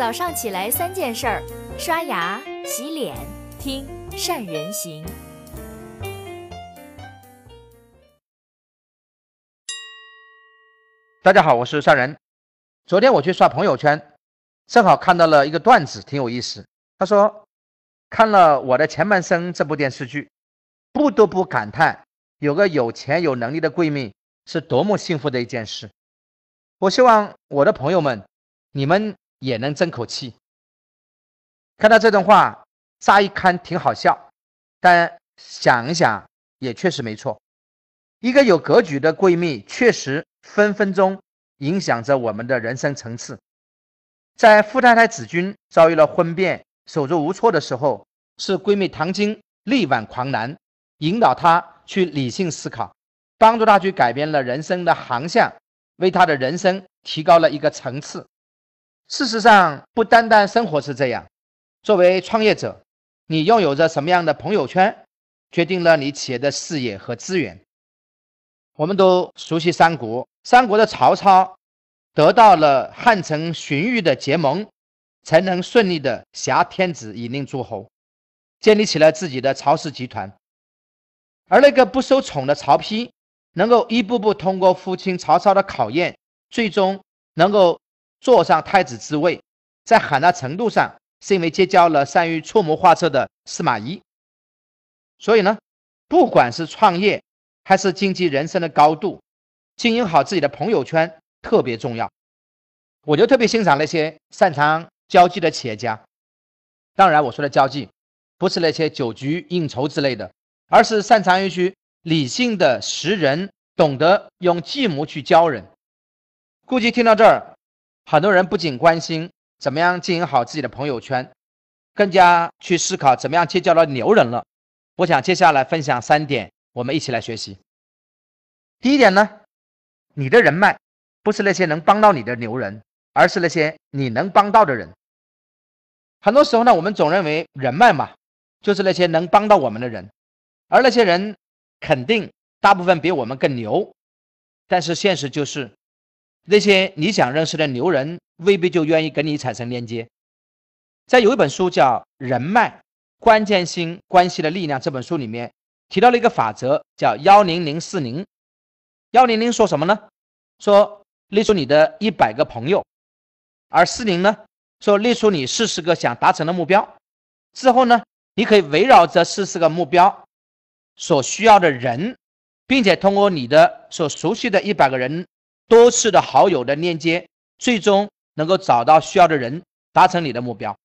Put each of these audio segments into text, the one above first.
早上起来三件事儿：刷牙、洗脸、听善人行。大家好，我是善人。昨天我去刷朋友圈，正好看到了一个段子，挺有意思。他说看了《我的前半生》这部电视剧，不得不感叹有个有钱有能力的闺蜜是多么幸福的一件事。我希望我的朋友们，你们也能争口气。看到这段话，乍一看挺好笑，但想一想也确实没错。一个有格局的闺蜜，确实分分钟影响着我们的人生层次。在富太太子君遭遇了婚变、手足无措的时候，是闺蜜唐晶力挽狂澜，引导她去理性思考，帮助她去改变了人生的航向。为她的人生提高了一个层次。事实上，不单单生活是这样。作为创业者，你拥有着什么样的朋友圈，决定了你企业的视野和资源。我们都熟悉三国，三国的曹操得到了汉臣荀彧的结盟，才能顺利的挟天子以令诸侯，建立起了自己的曹氏集团。而那个不受宠的曹丕。能够一步步通过父亲曹操的考验，最终能够坐上太子之位，在很大程度上是因为结交了善于出谋划策的司马懿。所以呢，不管是创业还是经济人生的高度，经营好自己的朋友圈特别重要。我就特别欣赏那些擅长交际的企业家。当然，我说的交际不是那些酒局应酬之类的，而是擅长于去。理性的识人，懂得用计谋去教人。估计听到这儿，很多人不仅关心怎么样经营好自己的朋友圈，更加去思考怎么样结交到牛人了。我想接下来分享三点，我们一起来学习。第一点呢，你的人脉不是那些能帮到你的牛人，而是那些你能帮到的人。很多时候呢，我们总认为人脉嘛，就是那些能帮到我们的人，而那些人。肯定大部分比我们更牛，但是现实就是，那些你想认识的牛人未必就愿意跟你产生链接。在有一本书叫《人脉关键性关系的力量》这本书里面提到了一个法则，叫幺零零四零。幺零零说什么呢？说列出你的一百个朋友，而四零呢说列出你四十个想达成的目标。之后呢，你可以围绕着四十个目标。所需要的人，并且通过你的所熟悉的一百个人多次的好友的链接，最终能够找到需要的人，达成你的目标。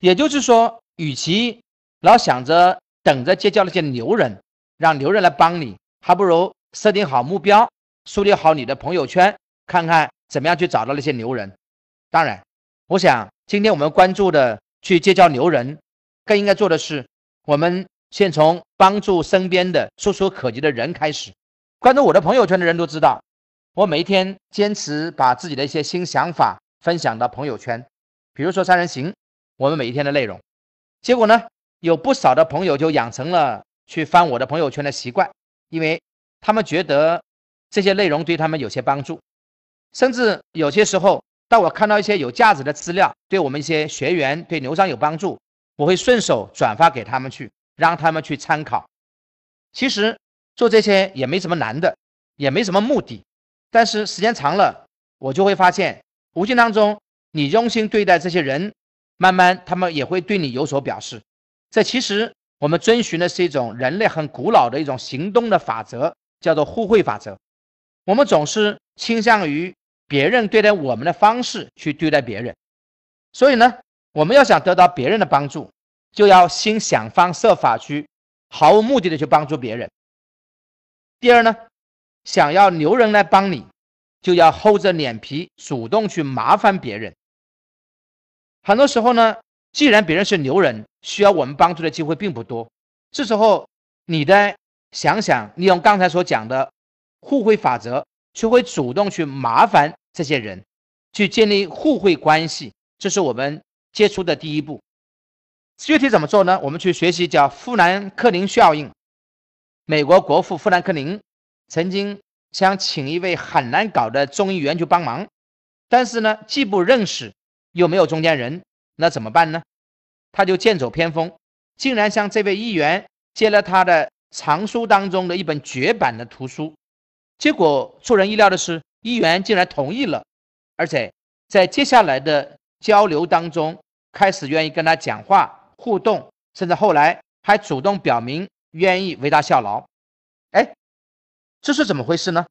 也就是说，与其老想着等着结交那些牛人，让牛人来帮你，还不如设定好目标，树立好你的朋友圈，看看怎么样去找到那些牛人。当然，我想今天我们关注的去结交牛人，更应该做的是我们。先从帮助身边的触手可及的人开始。关注我的朋友圈的人都知道，我每一天坚持把自己的一些新想法分享到朋友圈。比如说三人行，我们每一天的内容。结果呢，有不少的朋友就养成了去翻我的朋友圈的习惯，因为他们觉得这些内容对他们有些帮助。甚至有些时候，当我看到一些有价值的资料，对我们一些学员、对牛商有帮助，我会顺手转发给他们去。让他们去参考，其实做这些也没什么难的，也没什么目的，但是时间长了，我就会发现，无形当中你用心对待这些人，慢慢他们也会对你有所表示。这其实我们遵循的是一种人类很古老的一种行动的法则，叫做互惠法则。我们总是倾向于别人对待我们的方式去对待别人，所以呢，我们要想得到别人的帮助。就要先想方设法去毫无目的的去帮助别人。第二呢，想要牛人来帮你，就要厚着脸皮主动去麻烦别人。很多时候呢，既然别人是牛人，需要我们帮助的机会并不多。这时候，你的想想利用刚才所讲的互惠法则，学会主动去麻烦这些人，去建立互惠关系，这是我们接触的第一步。具体怎么做呢？我们去学习叫富兰克林效应。美国国父富兰克林曾经想请一位很难搞的众议员去帮忙，但是呢，既不认识，又没有中间人，那怎么办呢？他就剑走偏锋，竟然向这位议员借了他的藏书当中的一本绝版的图书。结果出人意料的是，议员竟然同意了，而且在接下来的交流当中，开始愿意跟他讲话互动，甚至后来还主动表明愿意为他效劳。哎，这是怎么回事呢？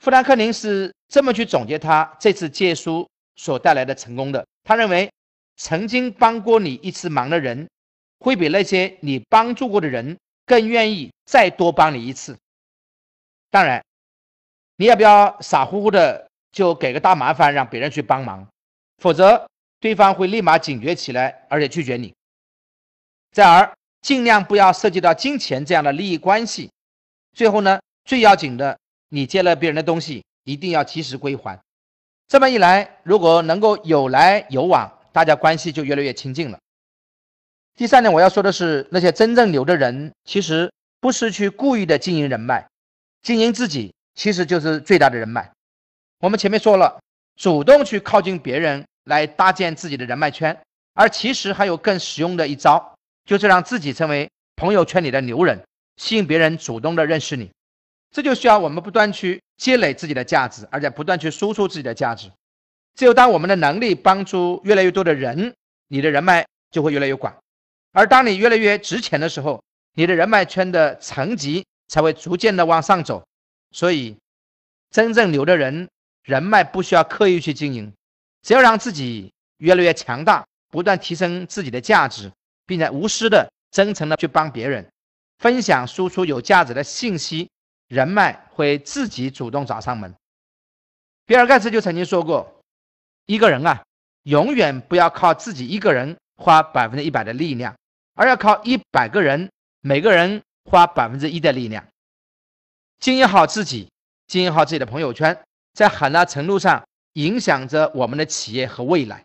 富兰克林是这么去总结他这次借书所带来的成功的。他认为，曾经帮过你一次忙的人，会比那些你帮助过的人更愿意再多帮你一次。当然，你要不要傻乎乎的就给个大麻烦让别人去帮忙？否则，对方会立马警觉起来，而且拒绝你。再而，尽量不要涉及到金钱这样的利益关系。最后呢，最要紧的，你借了别人的东西，一定要及时归还。这么一来，如果能够有来有往，大家关系就越来越亲近了。第三点，我要说的是，那些真正牛的人，其实不是去故意的经营人脉，经营自己其实就是最大的人脉。我们前面说了，主动去靠近别人来搭建自己的人脉圈，而其实还有更实用的一招，就是让自己成为朋友圈里的牛人。吸引别人主动的认识你，这就需要我们不断去积累自己的价值，而且不断去输出自己的价值。只有当我们的能力帮助越来越多的人，你的人脉就会越来越广。而当你越来越值钱的时候，你的人脉圈的层级才会逐渐的往上走。所以，真正牛的人，人脉不需要刻意去经营，只要让自己越来越强大，不断提升自己的价值，并且无私的、真诚的去帮别人。分享输出有价值的信息，人脉会自己主动找上门。比尔盖茨就曾经说过：“一个人啊，永远不要靠自己一个人花百分之一百的力量，而要靠一百个人，每个人花百分之一的力量。经营好自己，经营好自己的朋友圈，在很大程度上影响着我们的企业和未来。”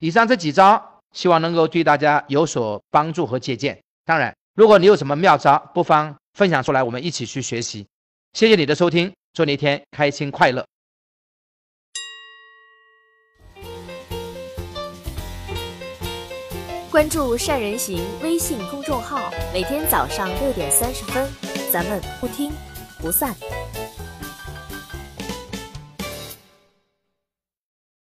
以上这几招，希望能够对大家有所帮助和借鉴。当然。如果你有什么妙招，不妨分享出来，我们一起去学习。谢谢你的收听，祝你一天开心快乐。关注善人行微信公众号，每天早上六点三十分，咱们不听不散。